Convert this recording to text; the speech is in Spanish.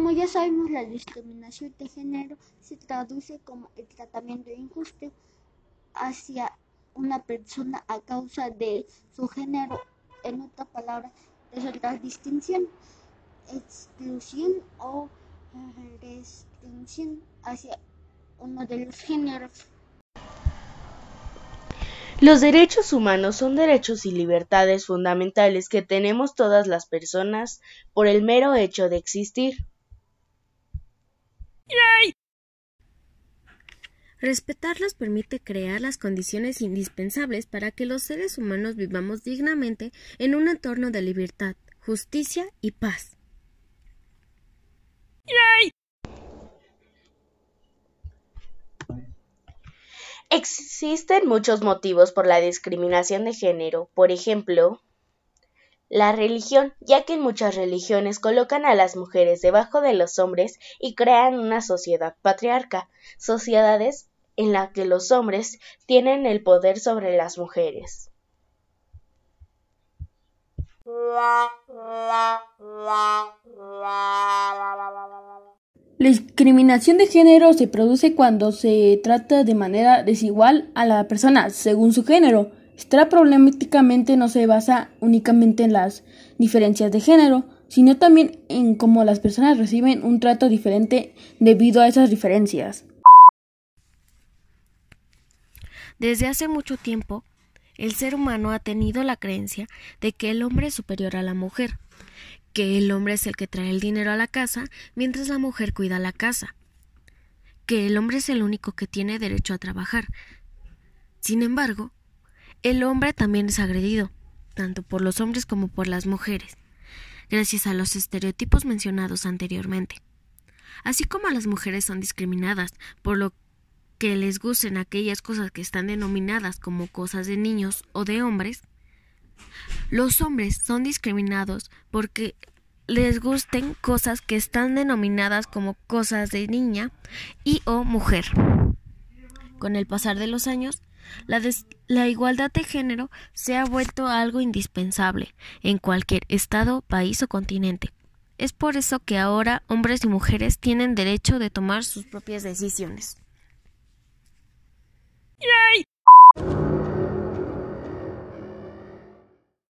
Como ya sabemos, la discriminación de género se traduce como el tratamiento injusto hacia una persona a causa de su género. En otra palabra, es otra distinción, exclusión o restricción hacia uno de los géneros. Los derechos humanos son derechos y libertades fundamentales que tenemos todas las personas por el mero hecho de existir. Respetarlos permite crear las condiciones indispensables para que los seres humanos vivamos dignamente en un entorno de libertad, justicia y paz. Existen muchos motivos por la discriminación de género, por ejemplo, la religión, ya que en muchas religiones colocan a las mujeres debajo de los hombres y crean una sociedad patriarca, sociedades en las que los hombres tienen el poder sobre las mujeres. La discriminación de género se produce cuando se trata de manera desigual a la persona según su género. Esta problemáticamente no se basa únicamente en las diferencias de género, sino también en cómo las personas reciben un trato diferente debido a esas diferencias. Desde hace mucho tiempo, el ser humano ha tenido la creencia de que el hombre es superior a la mujer, que el hombre es el que trae el dinero a la casa mientras la mujer cuida la casa, que el hombre es el único que tiene derecho a trabajar. Sin embargo, el hombre también es agredido, tanto por los hombres como por las mujeres, gracias a los estereotipos mencionados anteriormente. Así como las mujeres son discriminadas por lo que les gusten aquellas cosas que están denominadas como cosas de niños o de hombres, los hombres son discriminados porque les gusten cosas que están denominadas como cosas de niña y o mujer. Con el pasar de los años, la, igualdad de género se ha vuelto algo indispensable en cualquier estado, país o continente. Es por eso que ahora hombres y mujeres tienen derecho de tomar sus propias decisiones.